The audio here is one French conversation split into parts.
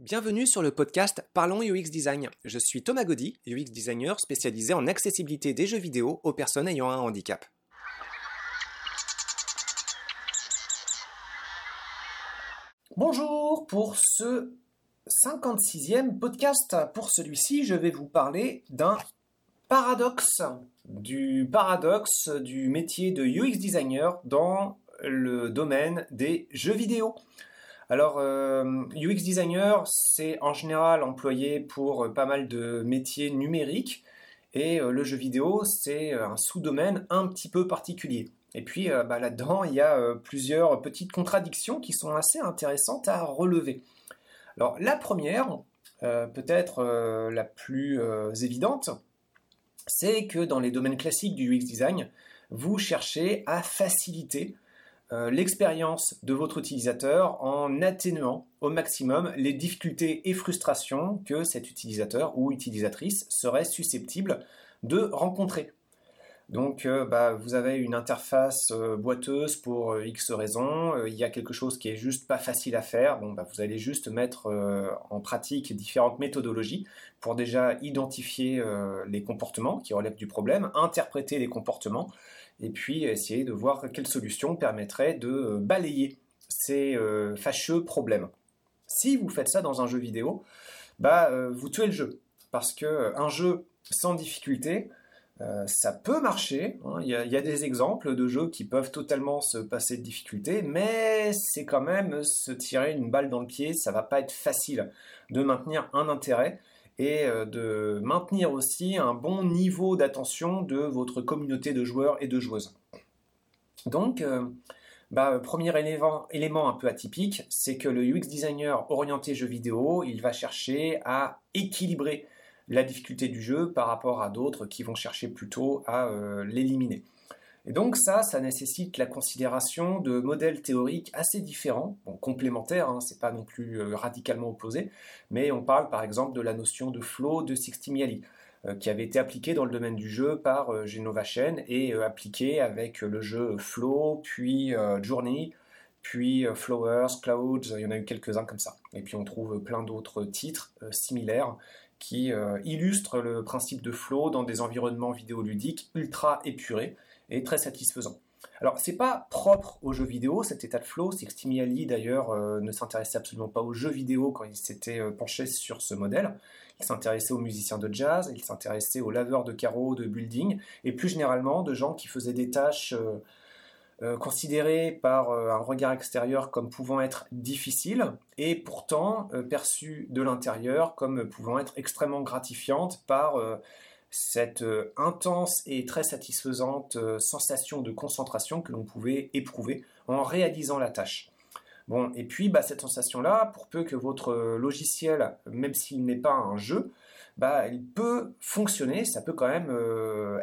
Bienvenue sur le podcast Parlons UX Design. Je suis Thomas Gaudy, UX designer spécialisé en accessibilité des jeux vidéo aux personnes ayant un handicap. Bonjour pour ce 56e podcast. Pour celui-ci, je vais vous parler d'un paradoxe, du paradoxe du métier de UX designer dans le domaine des jeux vidéo. Alors, euh, UX designer, c'est en général employé pour pas mal de métiers numériques et euh, le jeu vidéo, c'est un sous-domaine un petit peu particulier. Et puis euh, bah, là-dedans, il y a plusieurs petites contradictions qui sont assez intéressantes à relever. Alors la première, peut-être la plus évidente, c'est que dans les domaines classiques du UX design, vous cherchez à faciliter euh, l'expérience de votre utilisateur en atténuant au maximum les difficultés et frustrations que cet utilisateur ou utilisatrice serait susceptible de rencontrer. Donc euh, bah, vous avez une interface euh, boiteuse pour X raisons, il y a quelque chose qui est juste pas facile à faire, bah, vous allez juste mettre en pratique différentes méthodologies pour déjà identifier les comportements qui relèvent du problème, interpréter les comportements, et puis essayer de voir quelle solution permettrait de euh, balayer ces euh, fâcheux problèmes. Si vous faites ça dans un jeu vidéo, bah, euh, vous tuez le jeu. Parce qu'un jeu sans difficulté, ça peut marcher. Hein. Il, y a, des exemples de jeux qui peuvent totalement se passer de difficulté, mais c'est quand même se tirer une balle dans le pied. Ça va pas être facile de maintenir un intérêt et euh, de maintenir aussi un bon niveau d'attention de votre communauté de joueurs et de joueuses. Donc, euh, bah, premier élément, un peu atypique, c'est que le UX designer orienté jeu vidéo, il va chercher à équilibrer la difficulté du jeu par rapport à d'autres qui vont chercher plutôt à euh, l'éliminer. Et donc ça, ça nécessite la considération de modèles théoriques assez différents, complémentaires, hein, c'est pas non plus euh, radicalement opposé, mais on parle par exemple de la notion de flow de Sixtimiali, euh, qui avait été appliquée dans le domaine du jeu par euh, Genova Chen et appliquée avec le jeu Flow, puis Journey, puis Flowers, Clouds, il y en a eu quelques-uns comme ça. Et puis on trouve plein d'autres titres similaires qui illustrent le principe de flow dans des environnements vidéoludiques ultra épurés et très satisfaisant. Alors, c'est pas propre aux jeux vidéo, cet état de flow. Sixtimiali, d'ailleurs, euh, ne s'intéressait absolument pas aux jeux vidéo quand il s'était euh, penché sur ce modèle. Il s'intéressait aux musiciens de jazz, il s'intéressait aux laveurs de carreaux, de building, et plus généralement de gens qui faisaient des tâches euh, considérées par un regard extérieur comme pouvant être difficiles, et pourtant perçues de l'intérieur comme pouvant être extrêmement gratifiantes par cette euh, intense et très satisfaisante euh, sensation de concentration que l'on pouvait éprouver en réalisant la tâche. Bon, et puis bah, cette sensation-là, pour peu que votre euh, logiciel, même s'il n'est pas un jeu, bah, il peut fonctionner, ça peut quand même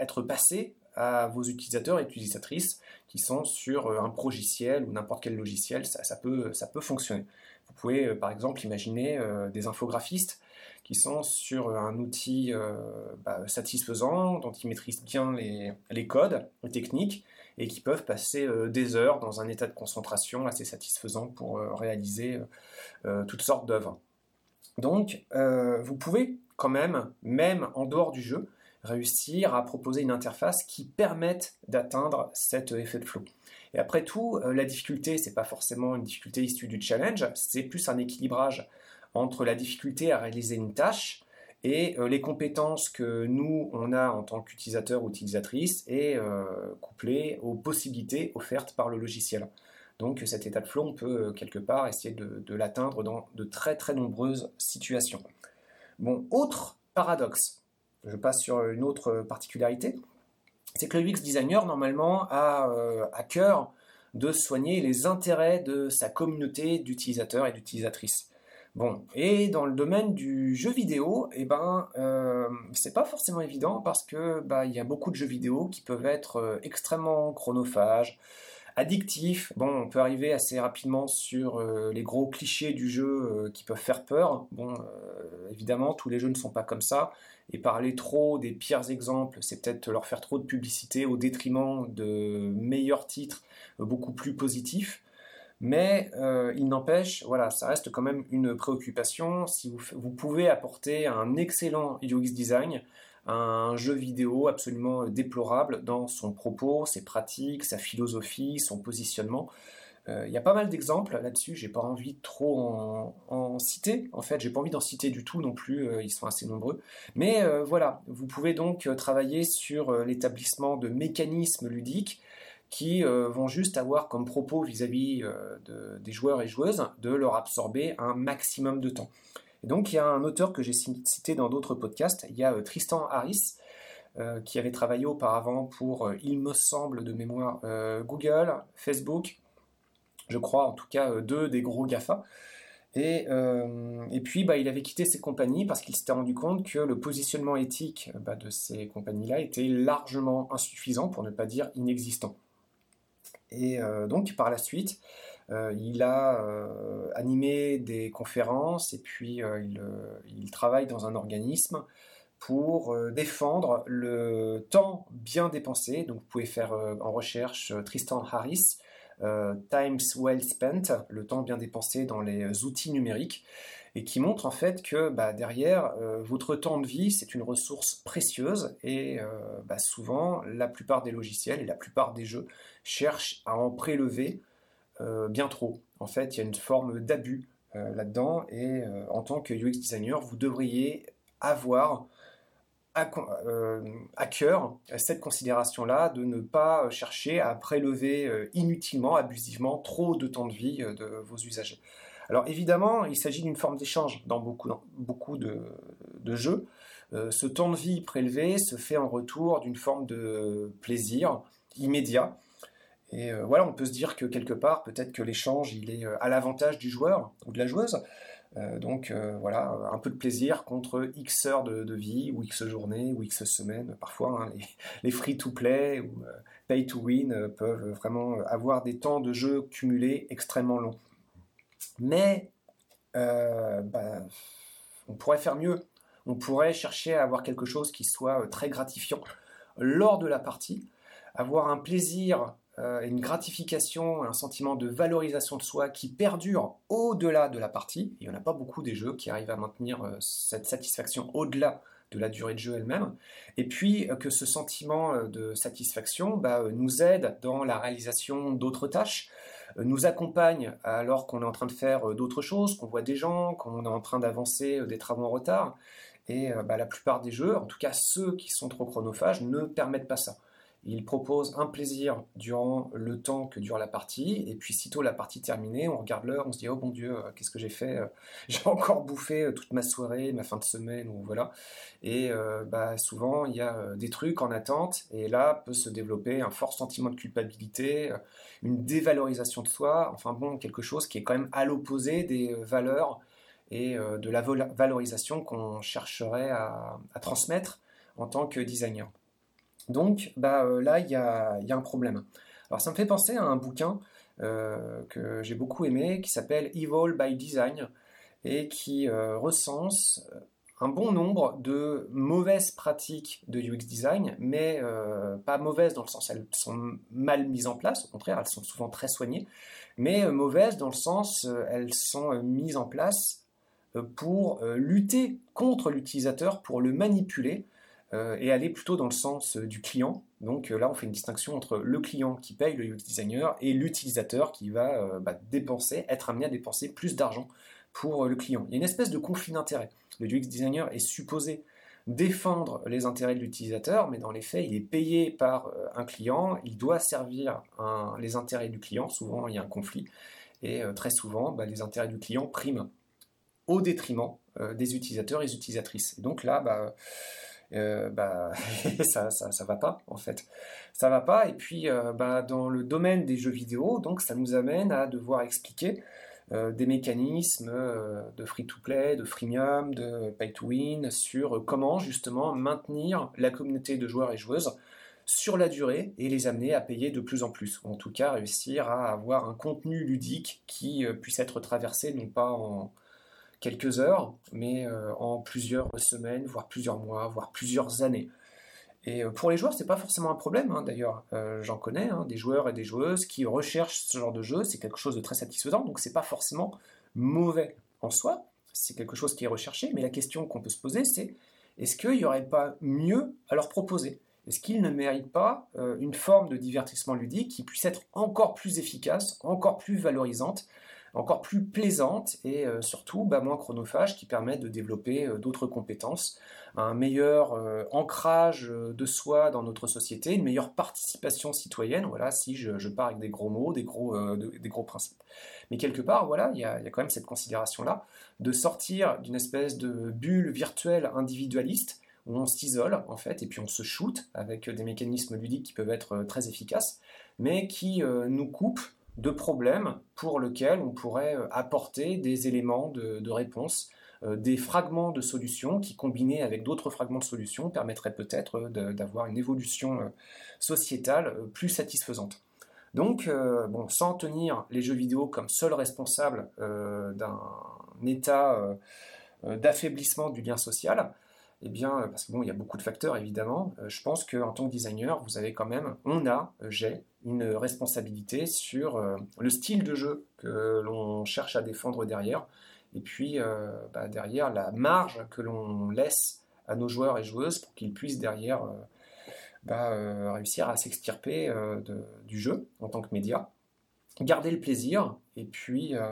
être passé à vos utilisateurs et utilisatrices qui sont sur un progiciel ou n'importe quel logiciel, ça, peut, ça peut fonctionner. Vous pouvez par exemple imaginer des infographistes qui sont sur un outil euh, bah, satisfaisant, dont ils maîtrisent bien les, codes, les techniques, et qui peuvent passer euh, des heures dans un état de concentration assez satisfaisant pour euh, réaliser toutes sortes d'œuvres. Donc, vous pouvez quand même, même en dehors du jeu, réussir à proposer une interface qui permette d'atteindre cet effet de flow. Et après tout, la difficulté, c'est pas forcément une difficulté issue du challenge, c'est plus un équilibrage entre la difficulté à réaliser une tâche et euh, les compétences que nous, on a en tant qu'utilisateur ou utilisatrice et euh, couplées aux possibilités offertes par le logiciel. Donc cet état de flow, on peut euh, quelque part essayer de, de l'atteindre dans de très très nombreuses situations. Bon, autre paradoxe, je passe sur une autre particularité, c'est que le UX designer, normalement, a à cœur de soigner les intérêts de sa communauté d'utilisateurs et d'utilisatrices. Bon, et dans le domaine du jeu vidéo, eh ben, euh, c'est pas forcément évident parce que bah, y a beaucoup de jeux vidéo qui peuvent être euh, extrêmement chronophages, addictifs. Bon, on peut arriver assez rapidement sur euh, les gros clichés du jeu qui peuvent faire peur. Bon, évidemment, tous les jeux ne sont pas comme ça. Et parler trop des pires exemples, c'est peut-être leur faire trop de publicité au détriment de meilleurs titres beaucoup plus positifs. Mais il n'empêche, voilà, ça reste quand même une préoccupation. Si vous, pouvez apporter un excellent UX design, un jeu vidéo absolument déplorable dans son propos, ses pratiques, sa philosophie, son positionnement. Euh, il y a pas mal d'exemples là-dessus, j'ai pas envie de trop en, citer, en fait, j'ai pas envie d'en citer du tout non plus, euh, ils sont assez nombreux. Mais euh, voilà, vous pouvez donc travailler sur l'établissement de mécanismes ludiques qui vont juste avoir comme propos vis-à-vis des joueurs et joueuses de leur absorber un maximum de temps. Et donc il y a un auteur que j'ai cité dans d'autres podcasts, il y a Tristan Harris, qui avait travaillé auparavant pour, il me semble de mémoire, Google, Facebook, je crois en tout cas euh, deux des gros GAFA. Et, euh, et puis, bah, il avait quitté ces compagnies parce qu'il s'était rendu compte que le positionnement éthique bah, de ces compagnies-là était largement insuffisant, pour ne pas dire inexistant. Et euh, donc, par la suite, il a animé des conférences et puis il, il, travaille dans un organisme pour défendre le temps bien dépensé. Donc, vous pouvez faire en recherche Tristan Harris euh, Times Well Spent, le temps bien dépensé dans les outils numériques, et qui montre en fait que bah, derrière, euh, votre temps de vie, c'est une ressource précieuse, et euh, bah, souvent, la plupart des logiciels et la plupart des jeux cherchent à en prélever bien trop. En fait, il y a une forme d'abus là-dedans, et en tant que UX designer, vous devriez avoir euh, à, cœur cette considération-là de ne pas chercher à prélever euh, inutilement, abusivement, trop de temps de vie euh, de vos usagers. Alors évidemment, il s'agit d'une forme d'échange dans beaucoup, de, jeux. ce temps de vie prélevé se fait en retour d'une forme de plaisir immédiat. Et voilà, on peut se dire que quelque part, peut-être que l'échange, il est à l'avantage du joueur ou de la joueuse. Euh, donc euh, voilà, un peu de plaisir contre X heures de, vie, ou X journées, ou X semaines. Parfois, hein, les, free-to-play ou euh, pay-to-win peuvent vraiment avoir des temps de jeu cumulés extrêmement longs. Mais bah, on pourrait faire mieux. On pourrait chercher à avoir quelque chose qui soit très gratifiant lors de la partie, avoir un plaisir euh, une gratification, un sentiment de valorisation de soi qui perdure au-delà de la partie. Il n'y en a pas beaucoup des jeux qui arrivent à maintenir euh, cette satisfaction au-delà de la durée de jeu elle-même. Et puis euh, que ce sentiment de satisfaction bah, nous aide dans la réalisation d'autres tâches, nous accompagne alors qu'on est en train de faire d'autres choses, qu'on voit des gens, qu'on est en train d'avancer des travaux en retard. Et bah, la plupart des jeux, en tout cas ceux qui sont trop chronophages, ne permettent pas ça. Il propose un plaisir durant le temps que dure la partie, et puis sitôt la partie terminée, on regarde l'heure, on se dit oh mon dieu, euh, qu'est-ce que j'ai fait euh, J'ai encore bouffé euh, toute ma soirée, ma fin de semaine, ou voilà. Et bah, souvent il y a des trucs en attente, et là peut se développer un fort sentiment de culpabilité, une dévalorisation de soi, enfin bon, quelque chose qui est quand même à l'opposé des valeurs et de la valorisation qu'on chercherait à transmettre en tant que designer. Donc bah, euh, là, il y a, un problème. Alors ça me fait penser à un bouquin euh, que j'ai beaucoup aimé qui s'appelle Evil by Design et qui euh, recense un bon nombre de mauvaises pratiques de UX design, mais pas mauvaises dans le sens elles sont mal mises en place, au contraire elles sont souvent très soignées, mais mauvaises dans le sens elles sont mises en place pour lutter contre l'utilisateur, pour le manipuler, et aller plutôt dans le sens euh, du client. Donc euh, là, on fait une distinction entre le client qui paye le UX designer et l'utilisateur qui va bah, dépenser, être amené à dépenser plus d'argent pour le client. Il y a une espèce de conflit d'intérêts. Le UX designer est supposé défendre les intérêts de l'utilisateur, mais dans les faits, il est payé par un client, il doit servir les intérêts du client, souvent il y a un conflit, et très souvent, bah, les intérêts du client priment au détriment des utilisateurs et des utilisatrices. donc là, bah, euh, bah, ça, ça, va pas en fait. Ça va pas. Et puis, euh, bah, dans le domaine des jeux vidéo, donc ça nous amène à devoir expliquer euh, des mécanismes de free-to-play, de freemium, de pay-to-win sur comment justement maintenir la communauté de joueurs et joueuses sur la durée et les amener à payer de plus en plus, ou en tout cas réussir à avoir un contenu ludique qui puisse être traversé non pas en, quelques heures, mais euh, en plusieurs semaines, voire plusieurs mois, voire plusieurs années. Et pour les joueurs, c'est pas forcément un problème. Hein, d'ailleurs, j'en connais hein, des joueurs et des joueuses qui recherchent ce genre de jeu. C'est quelque chose de très satisfaisant, donc c'est pas forcément mauvais en soi. C'est quelque chose qui est recherché. Mais la question qu'on peut se poser, c'est est-ce qu'il n'y aurait pas mieux à leur proposer? Est-ce qu'ils ne méritent pas euh, une forme de divertissement ludique qui puisse être encore plus efficace, encore plus valorisante, encore plus plaisante et euh, surtout bah, moins chronophage qui permet de développer euh, d'autres compétences, un meilleur ancrage de soi dans notre société, une meilleure participation citoyenne, voilà, si je, pars avec des gros mots, des gros, des gros principes. Mais quelque part, voilà, il y, a, quand même cette considération-là de sortir d'une espèce de bulle virtuelle individualiste où on s'isole en fait et puis on se shoot avec des mécanismes ludiques qui peuvent être euh, très efficaces, mais qui euh, nous coupent de problèmes pour lesquels on pourrait euh, apporter des éléments de, réponse, des fragments de solutions qui, combinés avec d'autres fragments de solutions, permettraient peut-être d'avoir une évolution sociétale plus satisfaisante. Donc, euh, bon, sans tenir les jeux vidéo comme seul responsable euh, d'un état euh, d'affaiblissement du lien social, eh bien, parce que bon, il y a beaucoup de facteurs évidemment, je pense qu'en tant que designer, vous avez quand même, on a, j'ai, une responsabilité sur le style de jeu que l'on cherche à défendre derrière, et puis bah, derrière la marge que l'on laisse à nos joueurs et joueuses pour qu'ils puissent derrière bah, euh, réussir à s'extirper euh, du jeu en tant que média, garder le plaisir et puis, euh,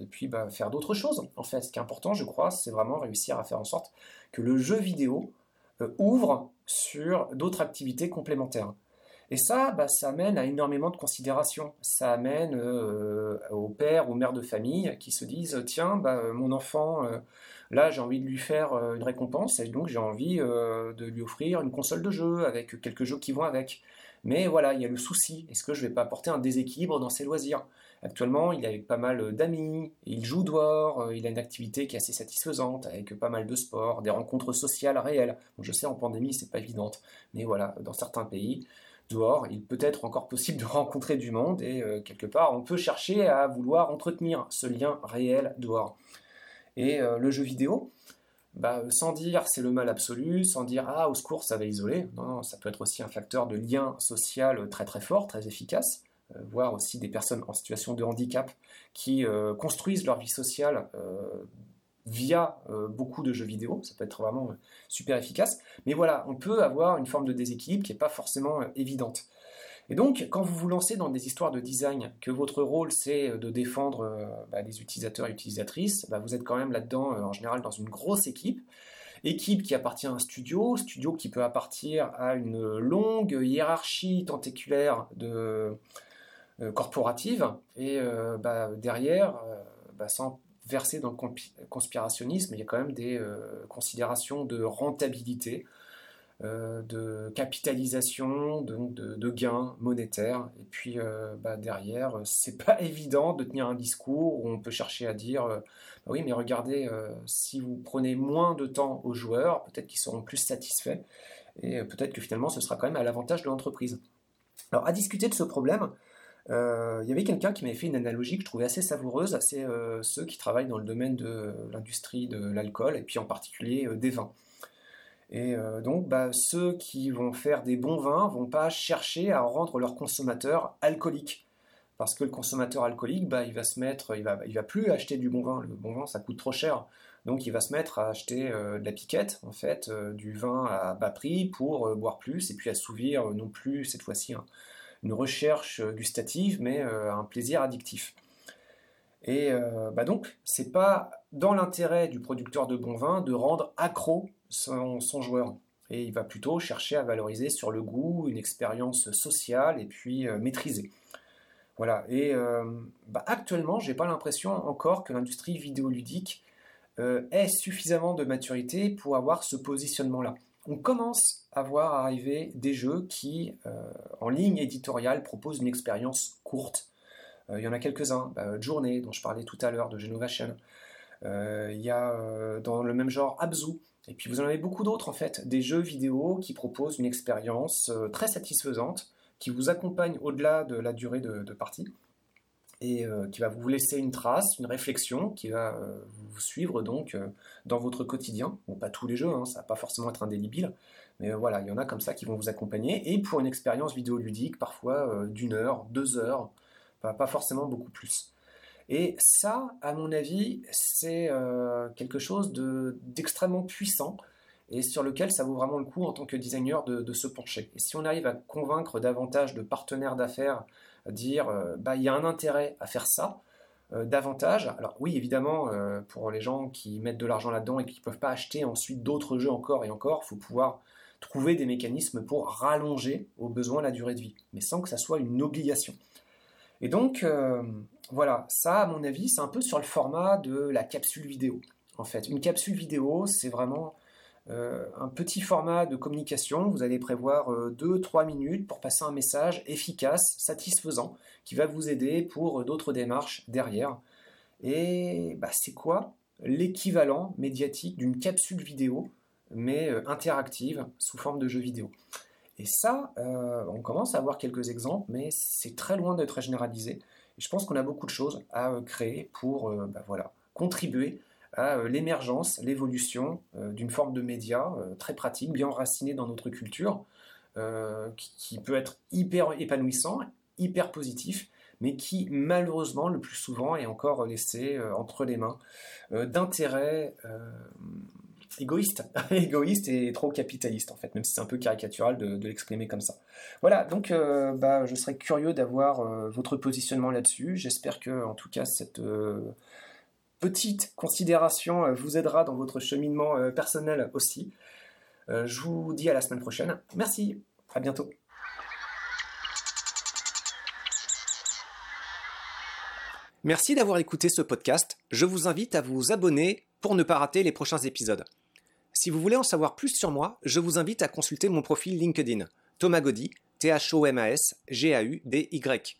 et puis bah, faire d'autres choses. En fait, ce qui est important, je crois, c'est vraiment réussir à faire en sorte que le jeu vidéo ouvre sur d'autres activités complémentaires. Et ça, bah, ça amène à énormément de considérations. Ça amène aux pères ou mères de famille qui se disent tiens, bah, mon enfant Là, j'ai envie de lui faire euh, une récompense et donc j'ai envie euh, de lui offrir une console de jeu avec quelques jeux qui vont avec. Mais voilà, il y a le souci. Est-ce que je ne vais pas apporter un déséquilibre dans ses loisirs? Actuellement, il est avec pas mal d'amis, il joue dehors, euh, il a une activité qui est assez satisfaisante, avec pas mal de sport, des rencontres sociales réelles. je sais, en pandémie, c'est pas évident, mais voilà, dans certains pays, dehors, il peut être encore possible de rencontrer du monde, et quelque part, on peut chercher à vouloir entretenir ce lien réel dehors. Et euh, le jeu vidéo, bah, sans dire c'est le mal absolu, sans dire ah au secours ça va isoler, non, ça peut être aussi un facteur de lien social très très fort, très efficace, euh, voire aussi des personnes en situation de handicap qui euh, construisent leur vie sociale via beaucoup de jeux vidéo, ça peut être vraiment super efficace, mais voilà, on peut avoir une forme de déséquilibre qui n'est pas forcément évidente. Et donc, quand vous vous lancez dans des histoires de design, que votre rôle c'est de défendre euh, bah, les utilisateurs et utilisatrices, bah, vous êtes quand même là-dedans, euh, en général, dans une grosse équipe. Équipe qui appartient à un studio, studio qui peut appartenir à une longue hiérarchie tentaculaire de, euh, corporative. Et bah, derrière, sans verser dans le conspirationnisme, il y a quand même des considérations de rentabilité euh, de capitalisation, de, gains monétaires. Et puis euh, bah, derrière, c'est pas évident de tenir un discours où on peut chercher à dire euh, bah oui, mais regardez, si vous prenez moins de temps aux joueurs, peut-être qu'ils seront plus satisfaits et peut-être que finalement ce sera quand même à l'avantage de l'entreprise. Alors à discuter de ce problème, il y avait quelqu'un qui m'avait fait une analogie que je trouvais assez savoureuse, c'est ceux qui travaillent dans le domaine de l'industrie de l'alcool et puis en particulier des vins. Et euh, donc, bah, ceux qui vont faire des bons vins vont pas chercher à rendre leur consommateur alcoolique. Parce que le consommateur alcoolique, bah, il va se mettre, il va, il va plus acheter du bon vin. Le bon vin, ça coûte trop cher. Donc, il va se mettre à acheter euh, de la piquette, en fait, euh, du vin à bas prix pour boire plus et puis assouvir non plus, cette fois-ci, une recherche gustative, mais un plaisir addictif. Et bah donc, c'est pas dans l'intérêt du producteur de bon vin de rendre accro son, joueur. Et il va plutôt chercher à valoriser sur le goût, une expérience sociale et puis euh, maîtrisée. Voilà. Et euh, bah, actuellement, j'ai pas l'impression encore que l'industrie vidéoludique euh, ait suffisamment de maturité pour avoir ce positionnement-là. On commence à voir arriver des jeux qui, en ligne éditoriale, proposent une expérience courte. Il y en a quelques-uns. Bah, Journée, dont je parlais tout à l'heure, de Genovation. Il y a dans le même genre Abzu, et puis vous en avez beaucoup d'autres en fait, des jeux vidéo qui proposent une expérience euh, très satisfaisante, qui vous accompagne au-delà de la durée de, partie. Et qui va vous laisser une trace, une réflexion qui va vous suivre donc dans votre quotidien. Bon, pas tous les jeux, hein, ça va pas forcément être indélébile, mais voilà, il y en a comme ça qui vont vous accompagner. Et pour une expérience vidéoludique, parfois d'une heure, deux heures, pas forcément beaucoup plus. Et ça, à mon avis, c'est euh, quelque chose d'extrêmement puissant et sur lequel ça vaut vraiment le coup en tant que designer de, se pencher. Et si on arrive à convaincre davantage de partenaires d'affaires, dire euh, bah il y a un intérêt à faire ça, euh, davantage. Alors oui, évidemment, pour les gens qui mettent de l'argent là-dedans et qui ne peuvent pas acheter ensuite d'autres jeux encore et encore, il faut pouvoir trouver des mécanismes pour rallonger au besoin la durée de vie, mais sans que ça soit une obligation. Et donc, euh, voilà, ça, à mon avis, c'est un peu sur le format de la capsule vidéo. En fait, une capsule vidéo, c'est vraiment euh, un petit format de communication. Vous allez prévoir 2-3 euh, minutes pour passer un message efficace, satisfaisant, qui va vous aider pour d'autres démarches derrière. Et bah, c'est quoi l'équivalent médiatique d'une capsule vidéo, mais interactive, sous forme de jeu vidéo? Et ça, euh, on commence à avoir quelques exemples, mais c'est très loin d'être généralisé. Je pense qu'on a beaucoup de choses à euh, créer pour euh, bah voilà, contribuer à l'émergence, l'évolution d'une forme de média très pratique, bien enracinée dans notre culture, qui, peut être hyper épanouissant, hyper positif, mais qui malheureusement le plus souvent est encore laissé entre les mains d'intérêts égoïste, égoïste et trop capitaliste en fait, même si c'est un peu caricatural de, l'exprimer comme ça. Voilà, donc euh, bah, je serais curieux d'avoir euh, votre positionnement là-dessus. J'espère que en tout cas cette euh, petite considération vous aidera dans votre cheminement personnel aussi. je vous dis à la semaine prochaine. Merci, à bientôt. Merci d'avoir écouté ce podcast. Je vous invite à vous abonner pour ne pas rater les prochains épisodes. Si vous voulez en savoir plus sur moi, je vous invite à consulter mon profil LinkedIn, Thomas Gaudy, T-H-O-M-A-S, G-A-U-D-Y.